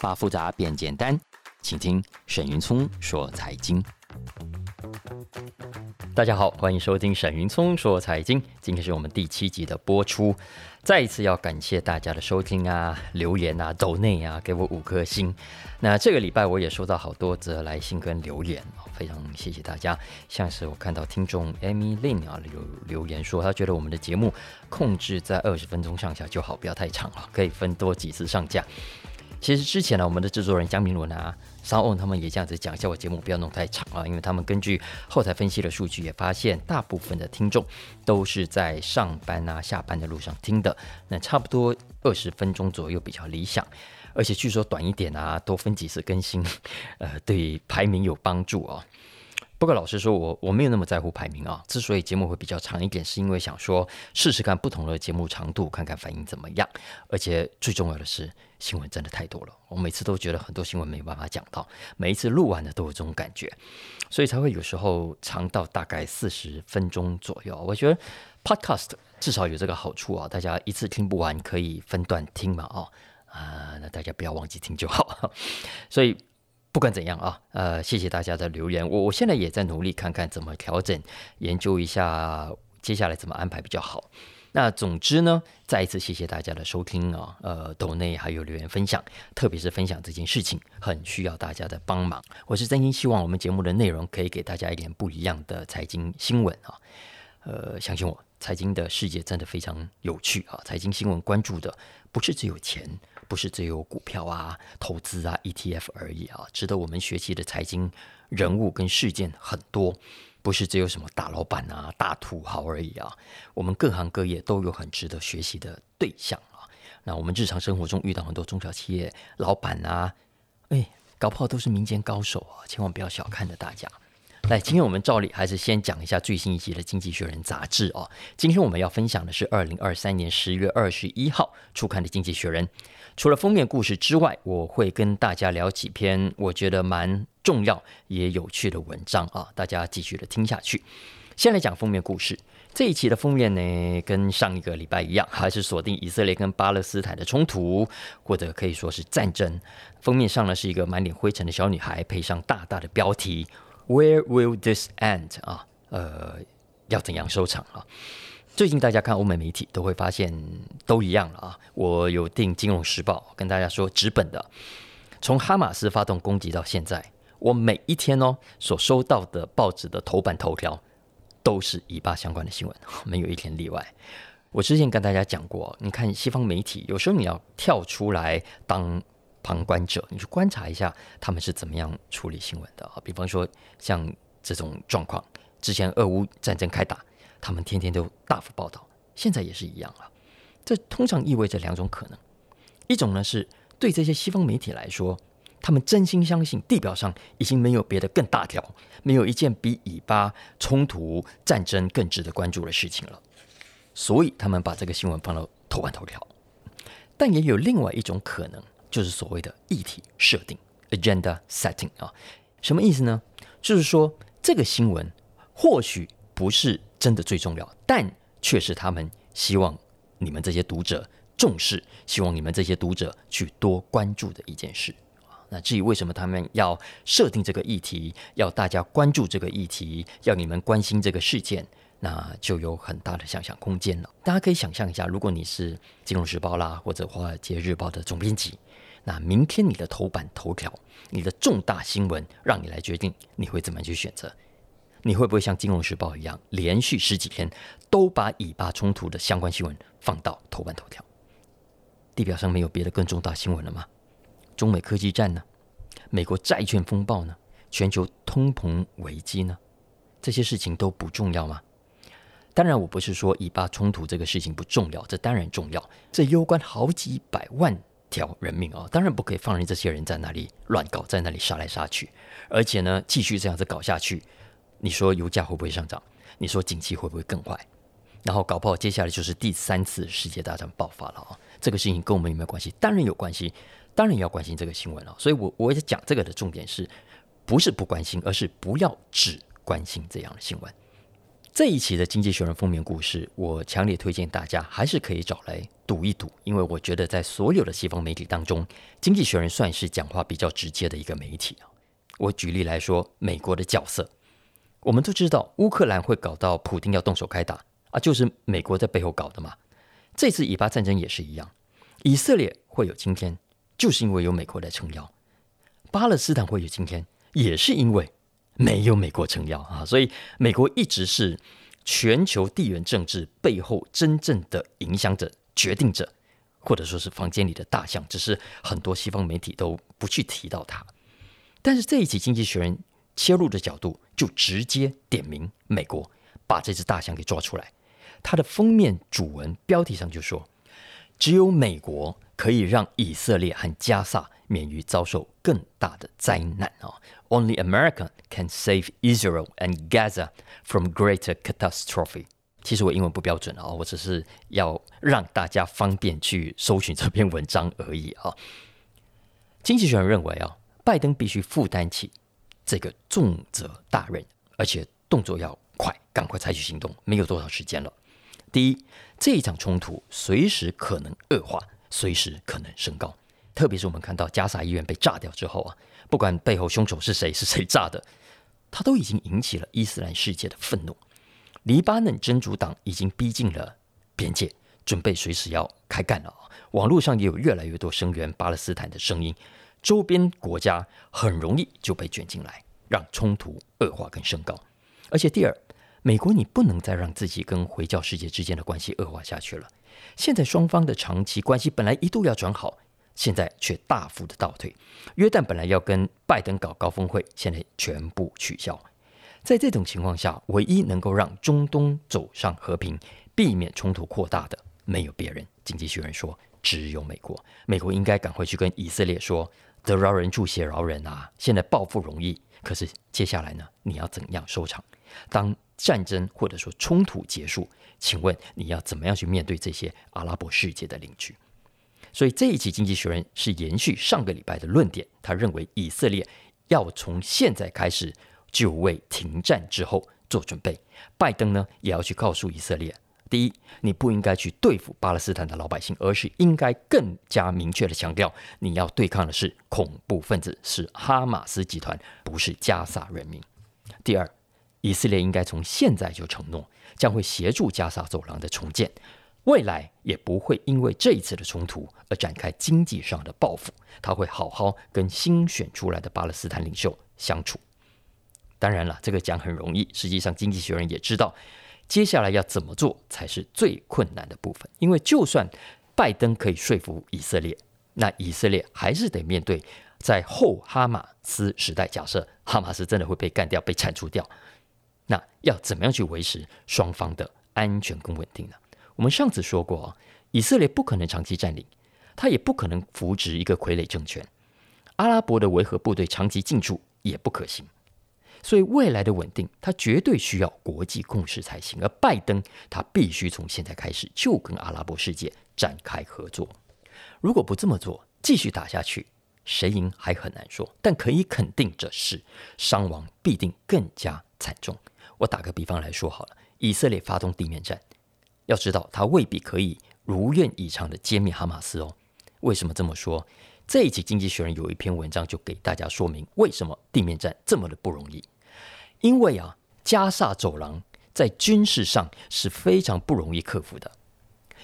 把复杂变简单，请听沈云聪说财经。大家好，欢迎收听沈云聪说财经。今天是我们第七集的播出，再一次要感谢大家的收听啊、留言啊、抖内啊，给我五颗星。那这个礼拜我也收到好多则来信跟留言，非常谢谢大家。像是我看到听众 Amy Lin 啊留留言说，他觉得我们的节目控制在二十分钟上下就好，不要太长了，可以分多几次上架。其实之前呢，我们的制作人江明伦啊。稍后他们也这样子讲，叫我节目不要弄太长啊，因为他们根据后台分析的数据也发现，大部分的听众都是在上班啊、下班的路上听的，那差不多二十分钟左右比较理想，而且据说短一点啊，多分几次更新，呃，对排名有帮助哦。不过老实说，我我没有那么在乎排名啊。之所以节目会比较长一点，是因为想说试试看不同的节目长度，看看反应怎么样。而且最重要的是，新闻真的太多了，我每次都觉得很多新闻没有办法讲到，每一次录完的都有这种感觉，所以才会有时候长到大概四十分钟左右。我觉得 Podcast 至少有这个好处啊，大家一次听不完可以分段听嘛，哦，啊，那大家不要忘记听就好。所以。不管怎样啊，呃，谢谢大家的留言。我我现在也在努力看看怎么调整，研究一下接下来怎么安排比较好。那总之呢，再一次谢谢大家的收听啊，呃，抖内还有留言分享，特别是分享这件事情，很需要大家的帮忙。我是真心希望我们节目的内容可以给大家一点不一样的财经新闻啊。呃，相信我，财经的世界真的非常有趣啊。财经新闻关注的不是只有钱。不是只有股票啊、投资啊、ETF 而已啊，值得我们学习的财经人物跟事件很多，不是只有什么大老板啊、大土豪而已啊。我们各行各业都有很值得学习的对象啊。那我们日常生活中遇到很多中小企业老板啊，哎，搞不好都是民间高手啊，千万不要小看了大家。来，今天我们照例还是先讲一下最新一期的《经济学人》杂志哦。今天我们要分享的是二零二三年十月二十一号出刊的《经济学人》。除了封面故事之外，我会跟大家聊几篇我觉得蛮重要也有趣的文章啊，大家继续的听下去。先来讲封面故事，这一期的封面呢，跟上一个礼拜一样，还是锁定以色列跟巴勒斯坦的冲突，或者可以说是战争。封面上呢是一个满脸灰尘的小女孩，配上大大的标题 “Where will this end？” 啊，呃，要怎样收场啊？最近大家看欧美媒体都会发现都一样了啊！我有订《金融时报》，跟大家说纸本的。从哈马斯发动攻击到现在，我每一天哦所收到的报纸的头版头条都是以巴相关的新闻，没有一天例外。我之前跟大家讲过，你看西方媒体有时候你要跳出来当旁观者，你去观察一下他们是怎么样处理新闻的啊。比方说像这种状况，之前俄乌战争开打。他们天天都大幅报道，现在也是一样了。这通常意味着两种可能：一种呢是对这些西方媒体来说，他们真心相信地表上已经没有别的更大条，没有一件比以巴冲突战争更值得关注的事情了，所以他们把这个新闻放到头版头条。但也有另外一种可能，就是所谓的议题设定 （agenda setting） 啊，什么意思呢？就是说这个新闻或许不是。真的最重要，但却是他们希望你们这些读者重视，希望你们这些读者去多关注的一件事。那至于为什么他们要设定这个议题，要大家关注这个议题，要你们关心这个事件，那就有很大的想象空间了。大家可以想象一下，如果你是《金融时报》啦，或者《华尔街日报》的总编辑，那明天你的头版头条，你的重大新闻，让你来决定，你会怎么去选择？你会不会像《金融时报》一样，连续十几天都把以巴冲突的相关新闻放到头版头条？地表上没有别的更重大新闻了吗？中美科技战呢？美国债券风暴呢？全球通膨危机呢？这些事情都不重要吗？当然，我不是说以巴冲突这个事情不重要，这当然重要，这攸关好几百万条人命啊！当然不可以放任这些人在那里乱搞，在那里杀来杀去，而且呢，继续这样子搞下去。你说油价会不会上涨？你说景气会不会更坏？然后搞不好接下来就是第三次世界大战爆发了啊！这个事情跟我们有没有关系？当然有关系，当然要关心这个新闻了。所以我我也讲这个的重点是，不是不关心，而是不要只关心这样的新闻。这一期的《经济学人》封面故事，我强烈推荐大家还是可以找来读一读，因为我觉得在所有的西方媒体当中，《经济学人》算是讲话比较直接的一个媒体啊。我举例来说，美国的角色，我们都知道乌克兰会搞到普丁要动手开打啊，就是美国在背后搞的嘛。这次以巴战争也是一样，以色列会有今天，就是因为有美国来撑腰；巴勒斯坦会有今天，也是因为。没有美国撑腰啊，所以美国一直是全球地缘政治背后真正的影响者、决定者，或者说是房间里的大象。只是很多西方媒体都不去提到它。但是这一期《经济学人》切入的角度就直接点名美国，把这只大象给抓出来。它的封面主文标题上就说：“只有美国可以让以色列和加萨免于遭受更大的灾难啊。” Only America can save Israel and Gaza from greater catastrophe。其实我英文不标准啊，我只是要让大家方便去搜寻这篇文章而已啊。经济学人认为啊，拜登必须负担起这个重责大任，而且动作要快，赶快采取行动，没有多少时间了。第一，这一场冲突随时可能恶化，随时可能升高，特别是我们看到加萨医院被炸掉之后啊。不管背后凶手是谁，是谁炸的，他都已经引起了伊斯兰世界的愤怒。黎巴嫩真主党已经逼近了边界，准备随时要开干了。网络上也有越来越多声援巴勒斯坦的声音，周边国家很容易就被卷进来，让冲突恶化跟升高。而且第二，美国你不能再让自己跟回教世界之间的关系恶化下去了。现在双方的长期关系本来一度要转好。现在却大幅的倒退，约旦本来要跟拜登搞高峰会，现在全部取消。在这种情况下，唯一能够让中东走上和平、避免冲突扩大的，没有别人。经济学人说，只有美国。美国应该赶快去跟以色列说：“得饶人处且饶人啊！现在报复容易，可是接下来呢？你要怎样收场？当战争或者说冲突结束，请问你要怎么样去面对这些阿拉伯世界的邻居？”所以这一期《经济学人》是延续上个礼拜的论点，他认为以色列要从现在开始就为停战之后做准备。拜登呢也要去告诉以色列：第一，你不应该去对付巴勒斯坦的老百姓，而是应该更加明确的强调，你要对抗的是恐怖分子，是哈马斯集团，不是加萨人民。第二，以色列应该从现在就承诺，将会协助加萨走廊的重建。未来也不会因为这一次的冲突而展开经济上的报复，他会好好跟新选出来的巴勒斯坦领袖相处。当然了，这个讲很容易，实际上经济学人也知道，接下来要怎么做才是最困难的部分。因为就算拜登可以说服以色列，那以色列还是得面对在后哈马斯时代，假设哈马斯真的会被干掉、被铲除掉，那要怎么样去维持双方的安全跟稳定呢？我们上次说过，以色列不可能长期占领，他也不可能扶植一个傀儡政权。阿拉伯的维和部队长期进驻也不可行，所以未来的稳定，它绝对需要国际共识才行。而拜登，他必须从现在开始就跟阿拉伯世界展开合作。如果不这么做，继续打下去，谁赢还很难说。但可以肯定的是，伤亡必定更加惨重。我打个比方来说好了，以色列发动地面战。要知道，他未必可以如愿以偿的歼灭哈马斯哦。为什么这么说？这一期《经济学人》有一篇文章就给大家说明为什么地面战这么的不容易。因为啊，加萨走廊在军事上是非常不容易克服的。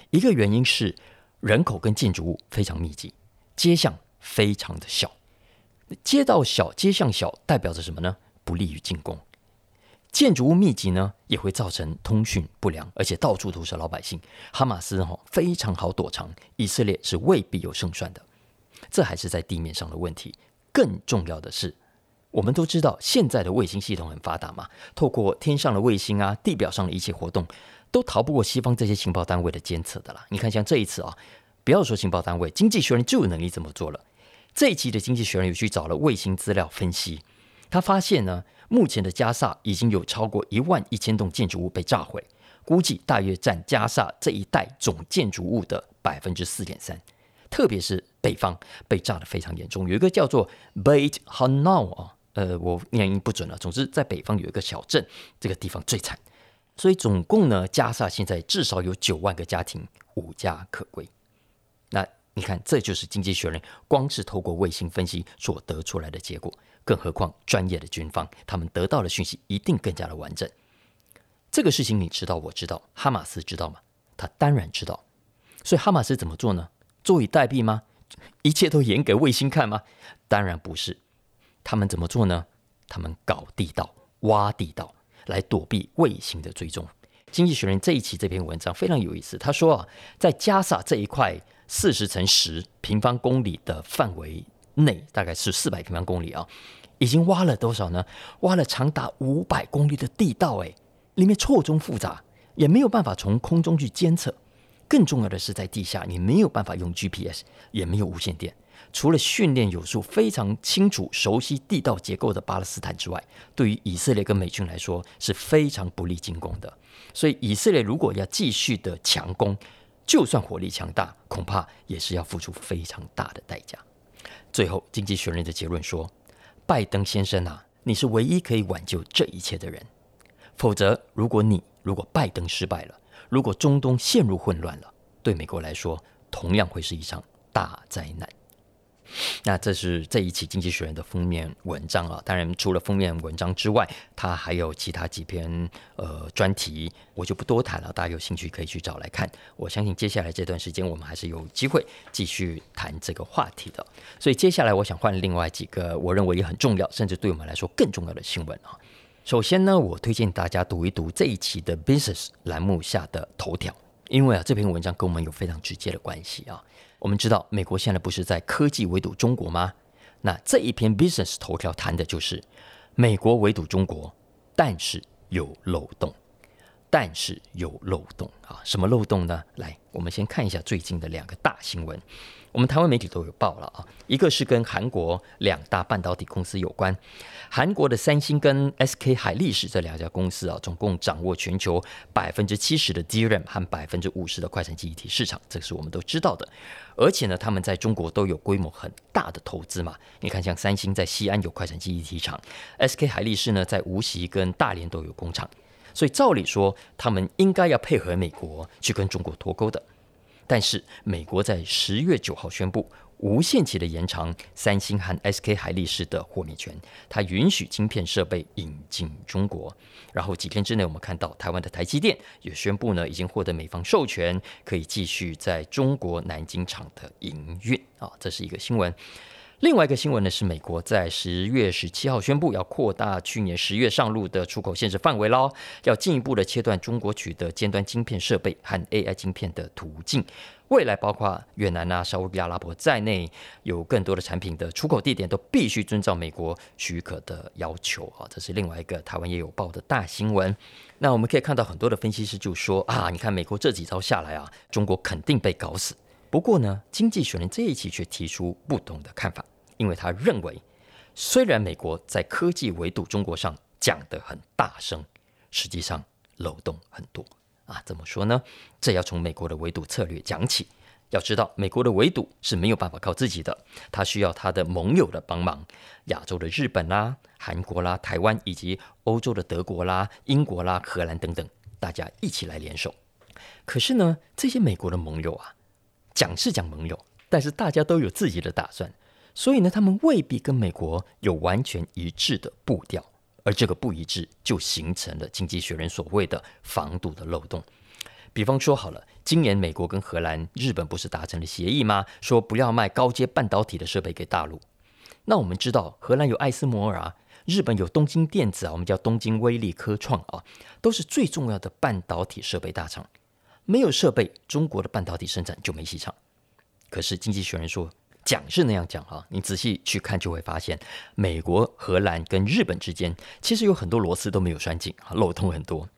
一个原因是人口跟建筑物非常密集，街巷非常的小。街道小，街巷小，代表着什么呢？不利于进攻。建筑物密集呢，也会造成通讯不良，而且到处都是老百姓。哈马斯哈非常好躲藏，以色列是未必有胜算的。这还是在地面上的问题。更重要的是，我们都知道现在的卫星系统很发达嘛，透过天上的卫星啊，地表上的一切活动，都逃不过西方这些情报单位的监测的啦。你看，像这一次啊，不要说情报单位，经济学人就有能力这么做了。这一期的经济学人有去找了卫星资料分析，他发现呢。目前的加萨已经有超过一万一千栋建筑物被炸毁，估计大约占加萨这一带总建筑物的百分之四点三。特别是北方被炸得非常严重，有一个叫做 Beit Hanoun 啊，呃，我念音不准了。总之，在北方有一个小镇，这个地方最惨。所以总共呢，加萨现在至少有九万个家庭无家可归。那你看，这就是《经济学人》光是透过卫星分析所得出来的结果。更何况专业的军方，他们得到的讯息一定更加的完整。这个事情你知道，我知道，哈马斯知道吗？他当然知道。所以哈马斯怎么做呢？坐以待毙吗？一切都演给卫星看吗？当然不是。他们怎么做呢？他们搞地道、挖地道。来躲避卫星的追踪。《经济学人》这一期这篇文章非常有意思。他说啊，在加萨这一块四十乘十平方公里的范围内，大概是四百平方公里啊，已经挖了多少呢？挖了长达五百公里的地道，哎，里面错综复杂，也没有办法从空中去监测。更重要的是，在地下你没有办法用 GPS，也没有无线电。除了训练有素、非常清楚、熟悉地道结构的巴勒斯坦之外，对于以色列跟美军来说是非常不利进攻的。所以，以色列如果要继续的强攻，就算火力强大，恐怕也是要付出非常大的代价。最后，《经济学人》的结论说：“拜登先生啊，你是唯一可以挽救这一切的人。否则，如果你如果拜登失败了，如果中东陷入混乱了，对美国来说同样会是一场大灾难。”那这是这一期《经济学人》的封面文章啊。当然，除了封面文章之外，它还有其他几篇呃专题，我就不多谈了。大家有兴趣可以去找来看。我相信接下来这段时间，我们还是有机会继续谈这个话题的。所以接下来，我想换另外几个我认为也很重要，甚至对我们来说更重要的新闻啊。首先呢，我推荐大家读一读这一期的 Business 栏目下的头条，因为啊，这篇文章跟我们有非常直接的关系啊。我们知道，美国现在不是在科技围堵中国吗？那这一篇 Business 头条谈的就是美国围堵中国，但是有漏洞，但是有漏洞啊！什么漏洞呢？来，我们先看一下最近的两个大新闻。我们台湾媒体都有报了啊，一个是跟韩国两大半导体公司有关，韩国的三星跟 SK 海力士这两家公司啊，总共掌握全球百分之七十的 DRAM 和百分之五十的快闪记忆体市场，这个是我们都知道的。而且呢，他们在中国都有规模很大的投资嘛。你看，像三星在西安有快闪记忆体厂，SK 海力士呢在无锡跟大连都有工厂，所以照理说，他们应该要配合美国去跟中国脱钩的。但是美国在十月九号宣布无限期的延长三星和 SK 海力士的豁免权，它允许晶片设备引进中国。然后几天之内，我们看到台湾的台积电也宣布呢，已经获得美方授权，可以继续在中国南京厂的营运啊，这是一个新闻。另外一个新闻呢，是美国在十月十七号宣布要扩大去年十月上路的出口限制范围喽，要进一步的切断中国取得尖端晶片设备和 AI 晶片的途径。未来包括越南啊、沙乌地阿拉伯在内，有更多的产品的出口地点都必须遵照美国许可的要求啊。这是另外一个台湾也有报的大新闻。那我们可以看到很多的分析师就说啊，你看美国这几招下来啊，中国肯定被搞死。不过呢，经济学人这一期却提出不同的看法，因为他认为，虽然美国在科技围堵中国上讲得很大声，实际上漏洞很多啊。怎么说呢？这要从美国的围堵策略讲起。要知道，美国的围堵是没有办法靠自己的，他需要他的盟友的帮忙，亚洲的日本啦、韩国啦、台湾以及欧洲的德国啦、英国啦、荷兰等等，大家一起来联手。可是呢，这些美国的盟友啊。讲是讲盟友，但是大家都有自己的打算，所以呢，他们未必跟美国有完全一致的步调，而这个不一致就形成了经济学人所谓的防堵的漏洞。比方说好了，今年美国跟荷兰、日本不是达成了协议吗？说不要卖高阶半导体的设备给大陆。那我们知道，荷兰有艾斯摩尔啊，日本有东京电子啊，我们叫东京威力科创啊，都是最重要的半导体设备大厂。没有设备，中国的半导体生产就没戏唱。可是经济学人说，讲是那样讲啊，你仔细去看就会发现，美国、荷兰跟日本之间其实有很多螺丝都没有拴紧啊，漏洞很多。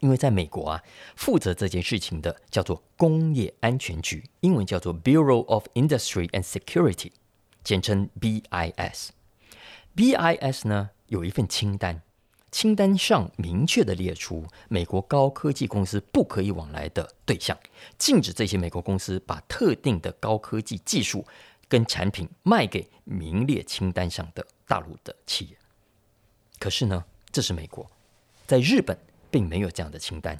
因为在美国啊，负责这件事情的叫做工业安全局，英文叫做 Bureau of Industry and Security，简称 BIS。BIS 呢有一份清单。清单上明确的列出美国高科技公司不可以往来的对象，禁止这些美国公司把特定的高科技技术跟产品卖给名列清单上的大陆的企业。可是呢，这是美国，在日本并没有这样的清单。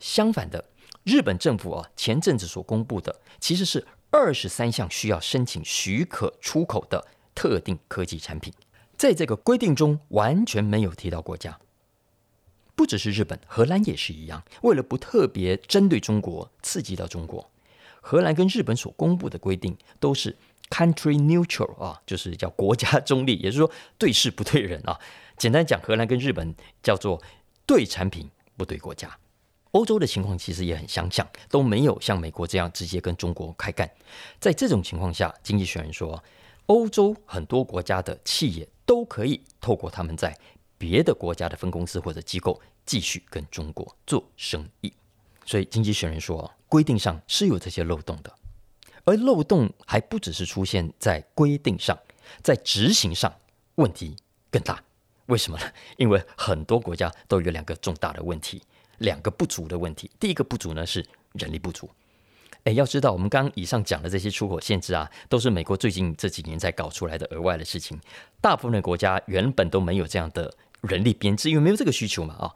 相反的，日本政府啊前阵子所公布的其实是二十三项需要申请许可出口的特定科技产品，在这个规定中完全没有提到国家。不只是日本，荷兰也是一样。为了不特别针对中国，刺激到中国，荷兰跟日本所公布的规定都是 country neutral 啊，就是叫国家中立，也就是说对事不对人啊。简单讲，荷兰跟日本叫做对产品不对国家。欧洲的情况其实也很相像，都没有像美国这样直接跟中国开干。在这种情况下，经济学人说，欧洲很多国家的企业都可以透过他们在别的国家的分公司或者机构继续跟中国做生意。所以经济学人说，规定上是有这些漏洞的，而漏洞还不只是出现在规定上，在执行上问题更大。为什么呢？因为很多国家都有两个重大的问题。两个不足的问题，第一个不足呢是人力不足。诶，要知道我们刚刚以上讲的这些出口限制啊，都是美国最近这几年才搞出来的额外的事情。大部分的国家原本都没有这样的人力编制，因为没有这个需求嘛。啊，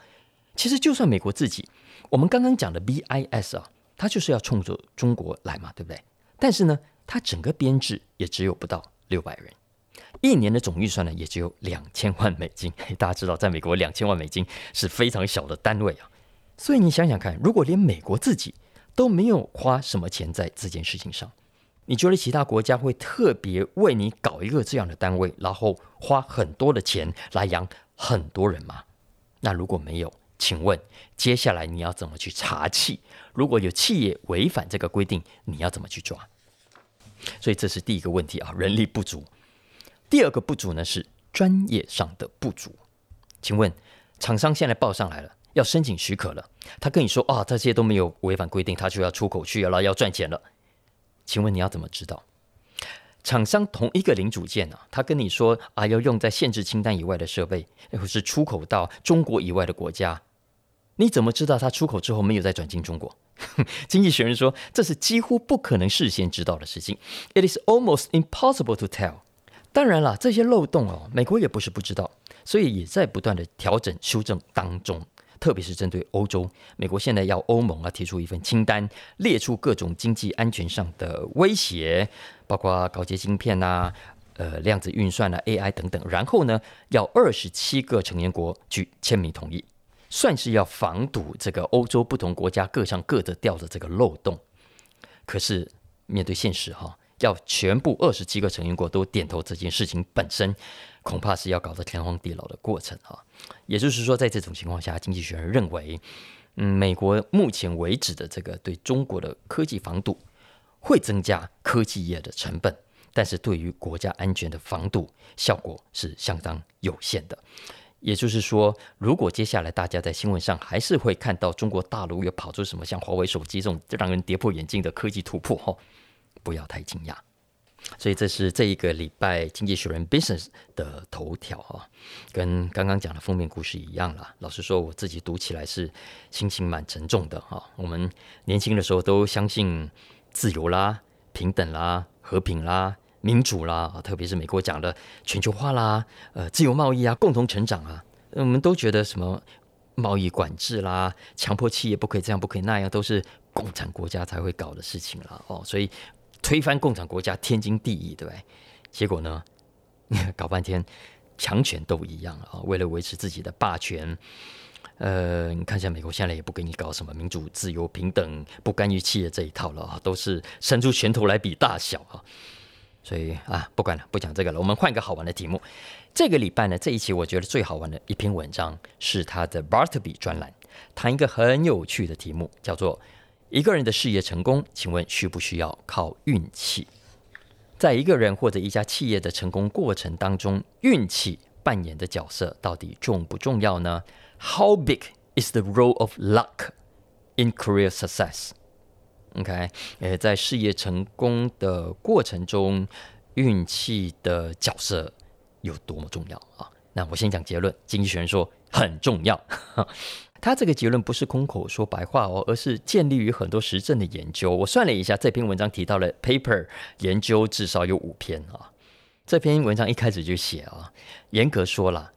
其实就算美国自己，我们刚刚讲的 BIS 啊，它就是要冲着中国来嘛，对不对？但是呢，它整个编制也只有不到六百人，一年的总预算呢也只有两千万美金。大家知道，在美国两千万美金是非常小的单位啊。所以你想想看，如果连美国自己都没有花什么钱在这件事情上，你觉得其他国家会特别为你搞一个这样的单位，然后花很多的钱来养很多人吗？那如果没有，请问接下来你要怎么去查气？如果有企业违反这个规定，你要怎么去抓？所以这是第一个问题啊，人力不足。第二个不足呢是专业上的不足。请问厂商现在报上来了。要申请许可了，他跟你说啊，这些都没有违反规定，他就要出口去了，要赚钱了。请问你要怎么知道？厂商同一个零组件啊，他跟你说啊，要用在限制清单以外的设备，或是出口到中国以外的国家，你怎么知道他出口之后没有再转进中国？经济学人说，这是几乎不可能事先知道的事情。It is almost impossible to tell。当然了，这些漏洞哦，美国也不是不知道，所以也在不断的调整修正当中。特别是针对欧洲，美国现在要欧盟啊提出一份清单，列出各种经济安全上的威胁，包括高阶晶片啊、呃量子运算啊、AI 等等。然后呢，要二十七个成员国去签名同意，算是要防堵这个欧洲不同国家各上各的掉的这个漏洞。可是面对现实哈，要全部二十七个成员国都点头这件事情本身。恐怕是要搞得天荒地老的过程啊！也就是说，在这种情况下，经济学人认为，嗯，美国目前为止的这个对中国的科技防堵会增加科技业的成本，但是对于国家安全的防堵效果是相当有限的。也就是说，如果接下来大家在新闻上还是会看到中国大陆又跑出什么像华为手机这种让人跌破眼镜的科技突破，哈，不要太惊讶。所以这是这一个礼拜《经济学人》Business 的头条啊，跟刚刚讲的封面故事一样啦。老实说，我自己读起来是心情蛮沉重的哈。我们年轻的时候都相信自由啦、平等啦、和平啦、民主啦，特别是美国讲的全球化啦、呃自由贸易啊、共同成长啊，我们都觉得什么贸易管制啦、强迫企业不可以这样、不可以那样，都是共产国家才会搞的事情了哦。所以。推翻共产国家天经地义，对不对？结果呢，搞半天强权都一样啊！为了维持自己的霸权，呃，你看一下美国现在也不给你搞什么民主、自由、平等、不干预企业这一套了啊，都是伸出拳头来比大小啊！所以啊，不管了，不讲这个了，我们换个好玩的题目。这个礼拜呢，这一期我觉得最好玩的一篇文章是他的 Bartleby 专栏，谈一个很有趣的题目，叫做。一个人的事业成功，请问需不需要靠运气？在一个人或者一家企业的成功过程当中，运气扮演的角色到底重不重要呢？How big is the role of luck in career success? OK，呃，在事业成功的过程中，运气的角色有多么重要啊？那我先讲结论，经济学人说很重要。他这个结论不是空口说白话哦，而是建立于很多实证的研究。我算了一下，这篇文章提到了 paper 研究至少有五篇啊。这篇文章一开始就写啊，严格说了，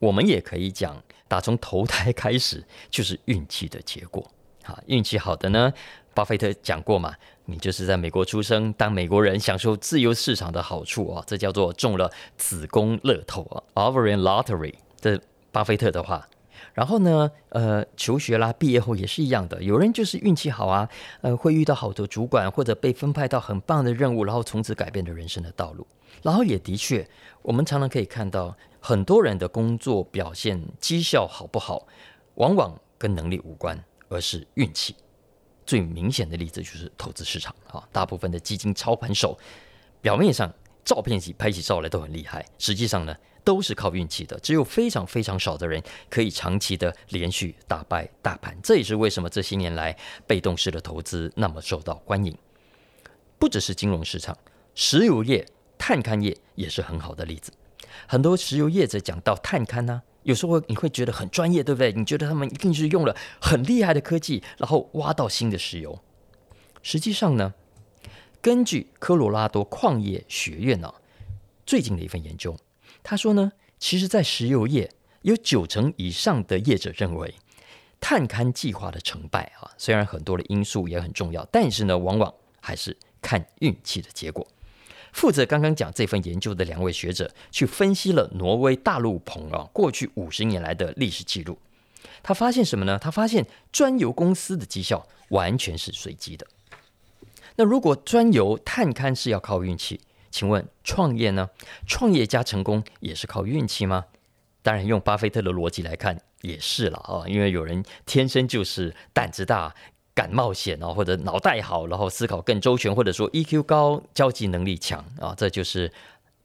我们也可以讲打从投胎开始就是运气的结果。好，运气好的呢，巴菲特讲过嘛，你就是在美国出生，当美国人享受自由市场的好处啊，这叫做中了子宫乐透啊，Ovarian Lottery，这巴菲特的话。然后呢，呃，求学啦，毕业后也是一样的，有人就是运气好啊，呃，会遇到好的主管或者被分派到很棒的任务，然后从此改变了人生的道路。然后也的确，我们常常可以看到很多人的工作表现绩效好不好，往往跟能力无关。而是运气，最明显的例子就是投资市场啊。大部分的基金操盘手，表面上照片拍起照来都很厉害，实际上呢都是靠运气的。只有非常非常少的人可以长期的连续打败大盘。这也是为什么这些年来被动式的投资那么受到欢迎。不只是金融市场，石油业、探勘业也是很好的例子。很多石油业者讲到探勘呢、有时候你会觉得很专业，对不对？你觉得他们一定是用了很厉害的科技，然后挖到新的石油。实际上呢，根据科罗拉多矿业学院呢、啊、最近的一份研究，他说呢，其实，在石油业有九成以上的业者认为，探勘计划的成败啊，虽然很多的因素也很重要，但是呢，往往还是看运气的结果。负责刚刚讲这份研究的两位学者去分析了挪威大陆棚啊过去五十年来的历史记录，他发现什么呢？他发现钻油公司的绩效完全是随机的。那如果钻油探勘是要靠运气，请问创业呢？创业加成功也是靠运气吗？当然，用巴菲特的逻辑来看也是了啊，因为有人天生就是胆子大。敢冒险哦，或者脑袋好，然后思考更周全，或者说 EQ 高、交际能力强啊，这就是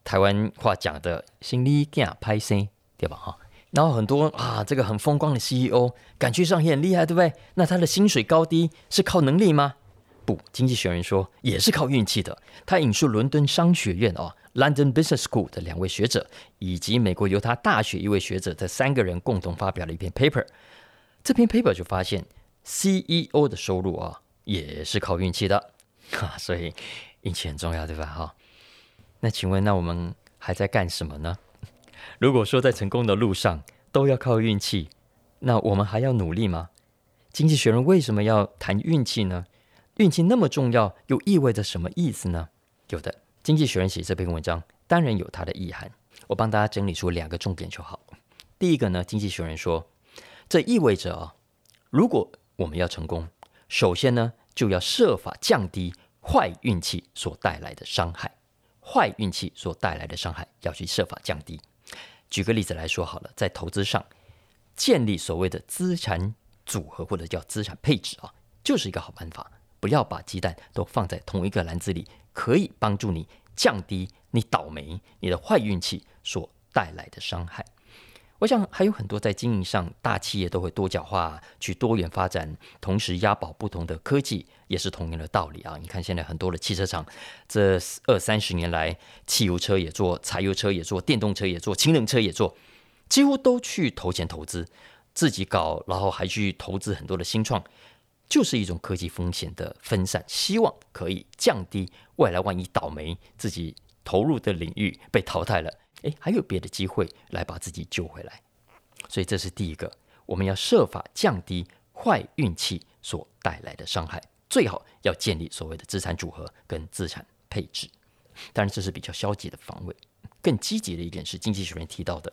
台湾话讲的“心里惊歹势”，对吧？哈，然后很多啊，这个很风光的 CEO，感觉上也很厉害，对不对？那他的薪水高低是靠能力吗？不，经济学人说也是靠运气的。他引述伦敦商学院哦 （London Business School） 的两位学者，以及美国犹他大学一位学者，这三个人共同发表了一篇 paper。这篇 paper 就发现。CEO 的收入啊，也是靠运气的，哈，所以运气很重要，对吧？哈，那请问，那我们还在干什么呢？如果说在成功的路上都要靠运气，那我们还要努力吗？经济学人为什么要谈运气呢？运气那么重要，又意味着什么意思呢？有的，经济学人写这篇文章当然有它的意涵，我帮大家整理出两个重点就好。第一个呢，经济学人说，这意味着啊，如果我们要成功，首先呢，就要设法降低坏运气所带来的伤害。坏运气所带来的伤害要去设法降低。举个例子来说好了，在投资上，建立所谓的资产组合或者叫资产配置啊，就是一个好办法。不要把鸡蛋都放在同一个篮子里，可以帮助你降低你倒霉、你的坏运气所带来的伤害。我想还有很多在经营上，大企业都会多角化，去多元发展，同时押宝不同的科技，也是同样的道理啊。你看现在很多的汽车厂，这二三十年来，汽油车也做，柴油车也做，电动车也做，氢能车也做，几乎都去投钱投资，自己搞，然后还去投资很多的新创，就是一种科技风险的分散，希望可以降低未来万一倒霉，自己投入的领域被淘汰了。诶，还有别的机会来把自己救回来，所以这是第一个，我们要设法降低坏运气所带来的伤害，最好要建立所谓的资产组合跟资产配置。当然，这是比较消极的防卫。更积极的一点是，经济学人提到的，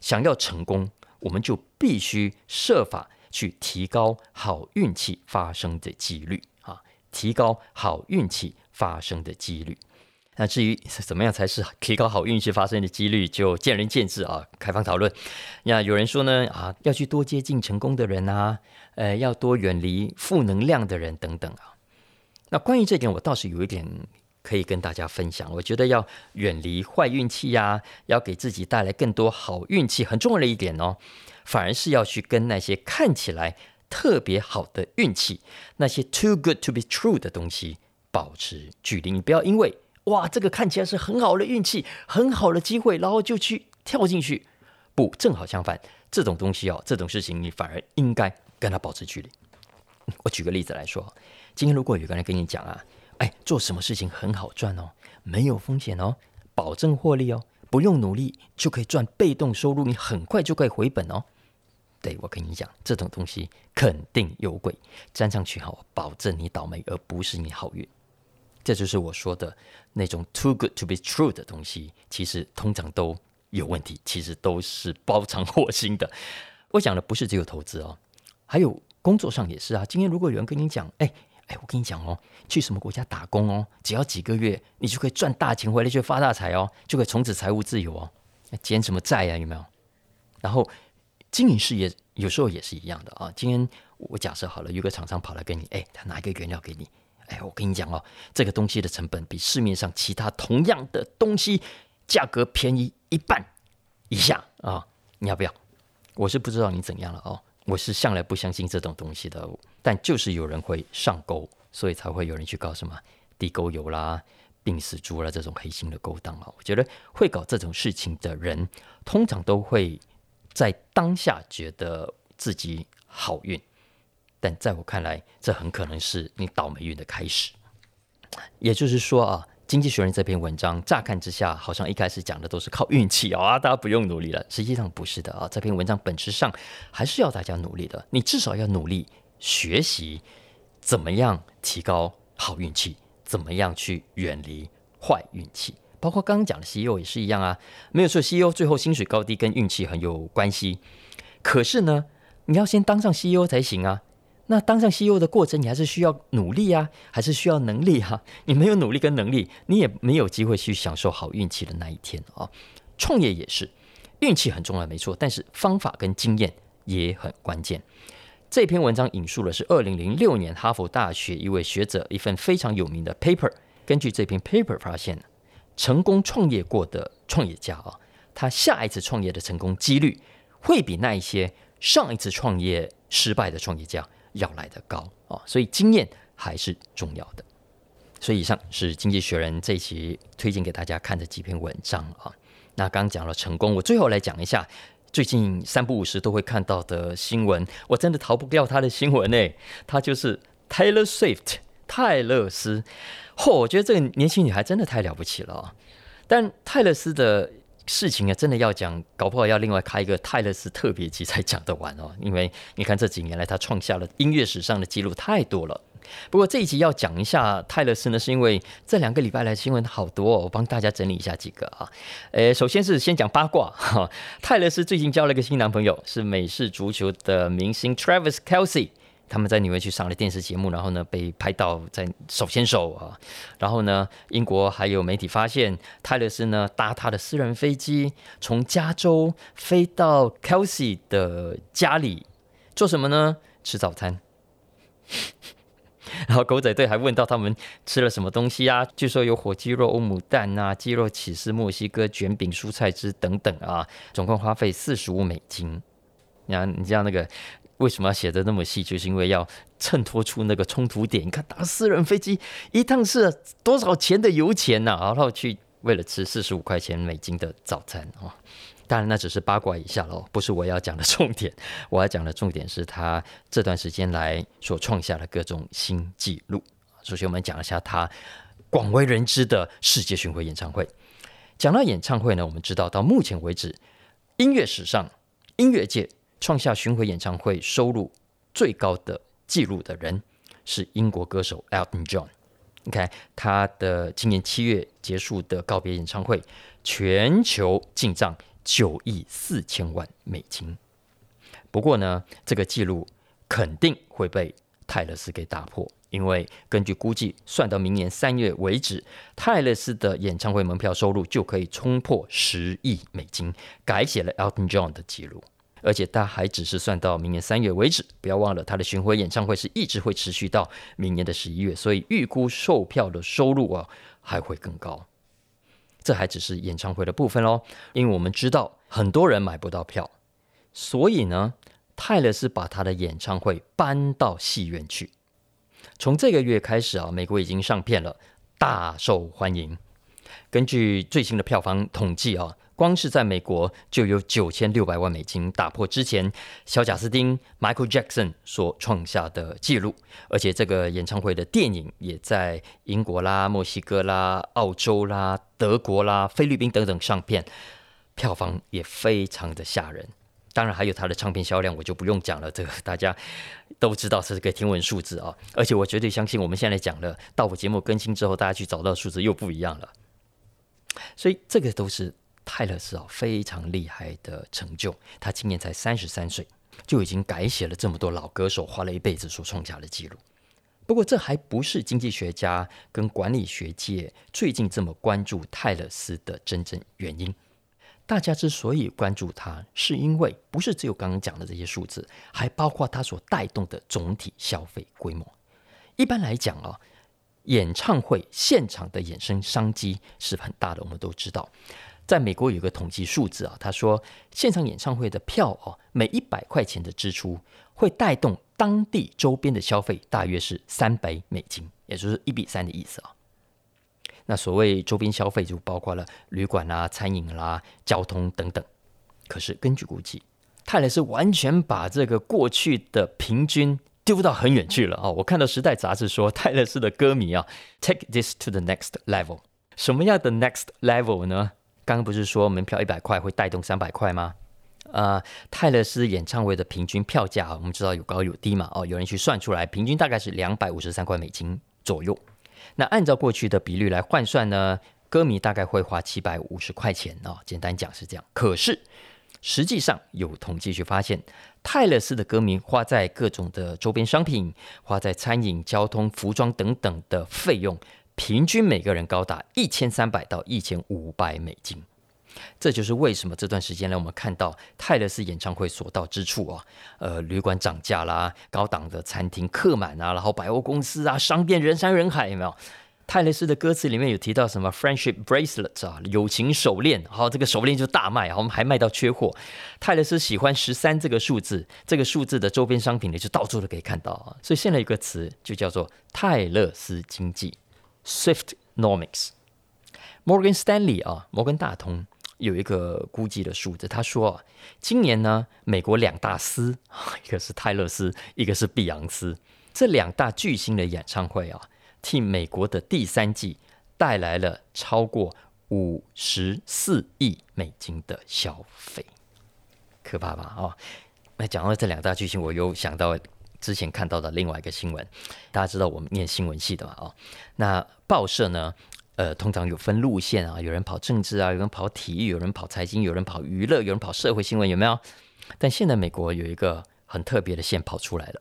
想要成功，我们就必须设法去提高好运气发生的几率啊，提高好运气发生的几率。那至于怎么样才是提高好运气发生的几率，就见仁见智啊，开放讨论。那有人说呢，啊，要去多接近成功的人啊，呃，要多远离负能量的人等等啊。那关于这点，我倒是有一点可以跟大家分享。我觉得要远离坏运气呀，要给自己带来更多好运气，很重要的一点哦，反而是要去跟那些看起来特别好的运气，那些 too good to be true 的东西保持距离。你不要因为哇，这个看起来是很好的运气，很好的机会，然后就去跳进去。不，正好相反，这种东西哦，这种事情你反而应该跟他保持距离。我举个例子来说，今天如果有个人跟你讲啊，哎，做什么事情很好赚哦，没有风险哦，保证获利哦，不用努力就可以赚被动收入，你很快就可以回本哦。对，我跟你讲，这种东西肯定有鬼，沾上去后，保证你倒霉，而不是你好运。这就是我说的那种 too good to be true 的东西，其实通常都有问题，其实都是包藏祸心的。我讲的不是只有投资哦，还有工作上也是啊。今天如果有人跟你讲，哎哎，我跟你讲哦，去什么国家打工哦，只要几个月，你就可以赚大钱回来，就发大财哦，就可以从此财务自由哦，减什么债呀？有没有？然后经营事业有时候也是一样的啊。今天我假设好了，有个厂商跑来跟你，哎，他拿一个原料给你。哎，我跟你讲哦，这个东西的成本比市面上其他同样的东西价格便宜一半以下啊，你要不要？我是不知道你怎样了哦。我是向来不相信这种东西的，但就是有人会上钩，所以才会有人去搞什么地沟油啦、病死猪啦这种黑心的勾当啊。我觉得会搞这种事情的人，通常都会在当下觉得自己好运。但在我看来，这很可能是你倒霉运的开始。也就是说啊，《经济学人》这篇文章乍看之下，好像一开始讲的都是靠运气啊，大家不用努力了。实际上不是的啊，这篇文章本质上还是要大家努力的。你至少要努力学习怎么样提高好运气，怎么样去远离坏运气。包括刚刚讲的 CEO 也是一样啊，没有说 CEO 最后薪水高低跟运气很有关系。可是呢，你要先当上 CEO 才行啊。那当上 CEO 的过程，你还是需要努力啊，还是需要能力哈、你没有努力跟能力，你也没有机会去享受好运气的那一天啊、创业也是，运气很重要，没错，但是方法跟经验也很关键。这篇文章引述的是二零零六年哈佛大学一位学者一份非常有名的 paper。根据这篇 paper 发现，成功创业过的创业家啊，他下一次创业的成功几率会比那一些上一次创业失败的创业家。要来得高啊，所以经验还是重要的。所以以上是《经济学人》这一期推荐给大家看的几篇文章啊。那刚讲了成功，我最后来讲一下最近三不五时都会看到的新闻。我真的逃不掉他的新闻呢，他就是 Taylor Swift 泰勒斯。嚯，我觉得这个年轻女孩真的太了不起了。但泰勒斯的。事情啊，真的要讲，搞不好要另外开一个泰勒斯特别集才讲得完哦。因为你看这几年来，他创下了音乐史上的记录太多了。不过这一集要讲一下泰勒斯呢，是因为这两个礼拜来新闻好多哦，我帮大家整理一下几个啊。呃，首先是先讲八卦哈，泰勒斯最近交了一个新男朋友，是美式足球的明星 Travis Kelsey，。他们在纽约去上了电视节目，然后呢被拍到在手牵手啊，然后呢英国还有媒体发现泰勒斯呢搭他的私人飞机从加州飞到 Kelsey 的家里做什么呢？吃早餐。然后狗仔队还问到他们吃了什么东西啊？据说有火鸡肉、欧姆蛋啊、鸡肉起司、墨西哥卷饼、蔬菜汁等等啊，总共花费四十五美金。你看，你知道那个。为什么要写的那么细？就是因为要衬托出那个冲突点。你看，打私人飞机一趟是多少钱的油钱呐、啊？然后去为了吃四十五块钱美金的早餐啊！当然，那只是八卦一下喽，不是我要讲的重点。我要讲的重点是他这段时间来所创下的各种新纪录。首先，我们讲一下他广为人知的世界巡回演唱会。讲到演唱会呢，我们知道到目前为止，音乐史上音乐界。创下巡回演唱会收入最高的纪录的人是英国歌手 Elton John。你看他的今年七月结束的告别演唱会，全球进账九亿四千万美金。不过呢，这个记录肯定会被泰勒斯给打破，因为根据估计，算到明年三月为止，泰勒斯的演唱会门票收入就可以冲破十亿美金，改写了 Elton John 的记录。而且他还只是算到明年三月为止，不要忘了他的巡回演唱会是一直会持续到明年的十一月，所以预估售票的收入啊还会更高。这还只是演唱会的部分哦，因为我们知道很多人买不到票，所以呢，泰勒是把他的演唱会搬到戏院去。从这个月开始啊，美国已经上片了，大受欢迎。根据最新的票房统计啊。光是在美国就有九千六百万美金，打破之前小贾斯汀 Michael Jackson 所创下的纪录。而且这个演唱会的电影也在英国啦、墨西哥啦、澳洲啦、德国啦、菲律宾等等上片，票房也非常的吓人。当然还有他的唱片销量，我就不用讲了，这个大家都知道是个天文数字啊。而且我绝对相信，我们现在讲了，到我节目更新之后，大家去找到数字又不一样了。所以这个都是泰勒斯啊非常厉害的成就。他今年才三十三岁，就已经改写了这么多老歌手花了一辈子所创下的记录。不过这还不是经济学家跟管理学界最近这么关注泰勒斯的真正原因。大家之所以关注他，是因为不是只有刚刚讲的这些数字，还包括他所带动的总体消费规模。一般来讲啊，演唱会现场的衍生商机是很大的。我们都知道，在美国有个统计数字啊，他说现场演唱会的票哦，每一百块钱的支出会带动当地周边的消费，大约是三百美金，也就是一比三的意思啊。那所谓周边消费就包括了旅馆啦、啊、餐饮啦、交通等等。可是根据估计，泰勒丝完全把这个过去的平均丢到很远去了啊！我看到《时代》杂志说，泰勒斯的歌迷啊，take this to the next level。什么样的 next level 呢？刚刚不是说门票一百块会带动三百块吗？呃，泰勒斯演唱会的平均票价，我们知道有高有低嘛。哦，有人去算出来，平均大概是两百五十三块美金左右。那按照过去的比率来换算呢，歌迷大概会花七百五十块钱哦。简单讲是这样。可是实际上有统计去发现，泰勒斯的歌迷花在各种的周边商品、花在餐饮、交通、服装等等的费用，平均每个人高达一千三百到一千五百美金。这就是为什么这段时间来我们看到泰勒斯演唱会所到之处啊，呃，旅馆涨价啦，高档的餐厅客满啊，然后百货公司啊，商店人山人海，有没有？泰勒斯的歌词里面有提到什么 friendship bracelet” 啊，友情手链，好，这个手链就大卖，我们还卖到缺货。泰勒斯喜欢十三这个数字，这个数字的周边商品呢，就到处都可以看到啊。所以现在有个词就叫做泰勒斯经济 （Swiftnomics）。Morgan Stanley 啊，摩根大通。有一个估计的数字，他说啊，今年呢，美国两大司，一个是泰勒斯，一个是碧昂斯，这两大巨星的演唱会啊，替美国的第三季带来了超过五十四亿美金的消费，可怕吧？啊，那讲到这两大巨星，我又想到之前看到的另外一个新闻，大家知道我们念新闻系的嘛？啊，那报社呢？呃，通常有分路线啊，有人跑政治啊，有人跑体育，有人跑财经，有人跑娱乐，有人跑社会新闻，有没有？但现在美国有一个很特别的线跑出来了。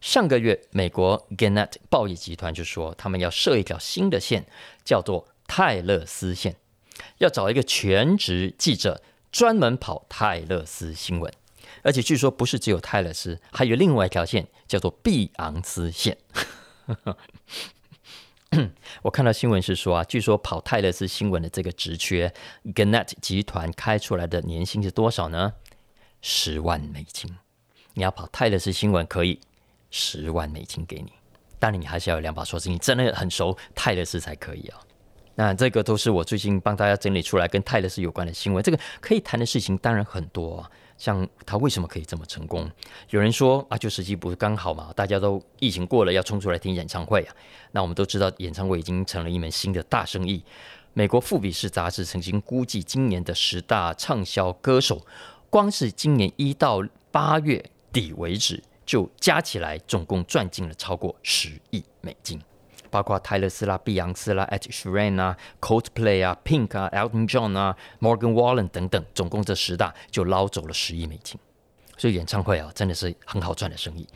上个月，美国 Gannett 报业集团就说，他们要设一条新的线，叫做泰勒斯线，要找一个全职记者专门跑泰勒斯新闻，而且据说不是只有泰勒斯，还有另外一条线叫做碧昂斯线。我看到新闻是说啊，据说跑泰勒斯新闻的这个职缺，Gannett 集团开出来的年薪是多少呢？十万美金。你要跑泰勒斯新闻可以十万美金给你，当然你还是要有两把锁子，你真的很熟泰勒斯才可以啊。那这个都是我最近帮大家整理出来跟泰勒斯有关的新闻，这个可以谈的事情当然很多啊。像他为什么可以这么成功？有人说啊，就时机不是刚好嘛，大家都疫情过了，要冲出来听演唱会啊。那我们都知道，演唱会已经成了一门新的大生意。美国富比士杂志曾经估计，今年的十大畅销歌手，光是今年一到八月底为止，就加起来总共赚进了超过十亿美金。包括泰勒斯啦、碧昂斯啦、Ed Sheeran 啊、Coldplay 啊、Pink 啊、Elton John 啊、Morgan Wallen 等等，总共这十大就捞走了十亿美金。所以演唱会啊，真的是很好赚的生意。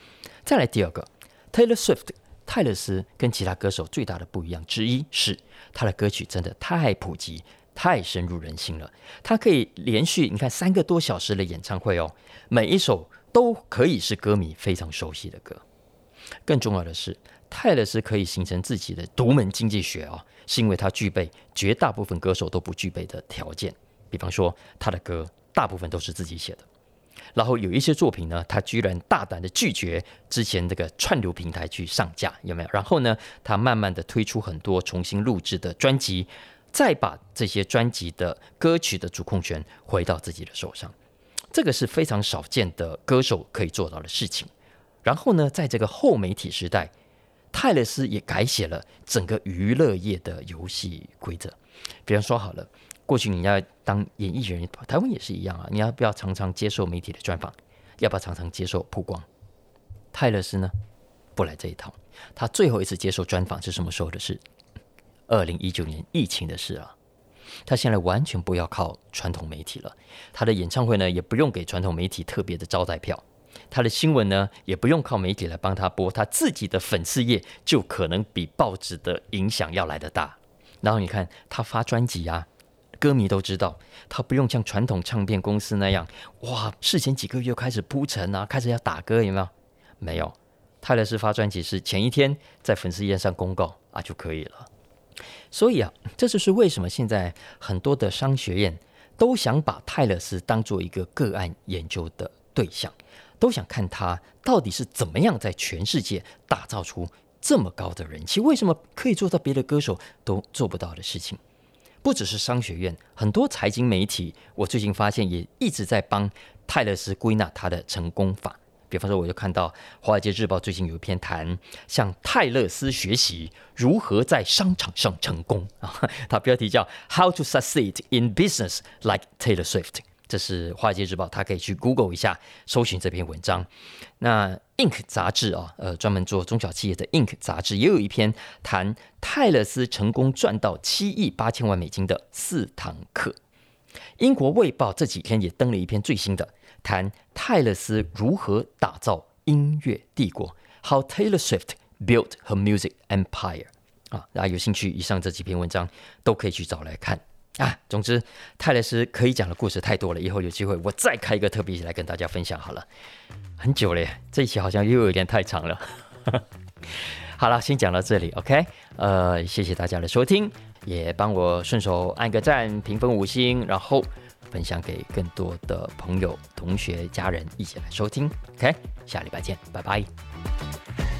再来第二个，Taylor Swift，泰勒斯跟其他歌手最大的不一样之一是，他的歌曲真的太普及、太深入人心了。他可以连续你看三个多小时的演唱会哦，每一首都可以是歌迷非常熟悉的歌。更重要的是。泰勒丝可以形成自己的独门经济学啊，是因为他具备绝大部分歌手都不具备的条件。比方说，他的歌大部分都是自己写的，然后有一些作品呢，他居然大胆的拒绝之前这个串流平台去上架，有没有？然后呢，他慢慢的推出很多重新录制的专辑，再把这些专辑的歌曲的主控权回到自己的手上，这个是非常少见的歌手可以做到的事情。然后呢，在这个后媒体时代。泰勒斯也改写了整个娱乐业的游戏规则。比方说，好了，过去你要当演艺人，台湾也是一样啊。你要不要常常接受媒体的专访？要不要常常接受曝光？泰勒斯呢？不来这一套。他最后一次接受专访是什么时候的事？二零一九年疫情的事啊。他现在完全不要靠传统媒体了。他的演唱会呢，也不用给传统媒体特别的招待票。他的新闻呢，也不用靠媒体来帮他播。他自己的粉丝页就可能比报纸的影响要来得大。然后你看他发专辑啊，歌迷都知道，他不用像传统唱片公司那样，哇，事前几个月开始铺陈啊，开始要打歌，有没有？没有。泰勒斯发专辑是前一天在粉丝页上公告啊就可以了。所以啊，这就是为什么现在很多的商学院都想把泰勒斯当做一个个案研究的对象，都想看他到底是怎么样在全世界打造出这么高的人气，为什么可以做到别的歌手都做不到的事情。不只是商学院，很多财经媒体，我最近发现也一直在帮泰勒斯归纳他的成功法。比方说，我就看到《华尔街日报》最近有一篇谈向泰勒斯学习如何在商场上成功啊，它标题叫 “How to Succeed in Business Like Taylor Swift”。这是《华尔街日报》，他可以去 Google 一下，搜寻这篇文章。那 Inc 杂志啊，呃，专门做中小企业的 Inc 杂志也有一篇谈泰勒斯成功赚到七亿八千万美金的四堂课。英国卫报这几天也登了一篇最新的。谈泰勒斯如何打造音乐帝国，How Taylor Swift Built Her Music Empire。啊，大家有兴趣，以上这几篇文章都可以去找来看啊。总之，泰勒斯可以讲的故事太多了，以后有机会我再开一个特别来跟大家分享好了。很久了，这一期好像又有点太长了。好了，先讲到这里，OK。呃，谢谢大家的收听，也帮我顺手按个赞，评分五星，然后。分享给更多的朋友、同学、家人一起来收听。OK，下礼拜见，拜拜。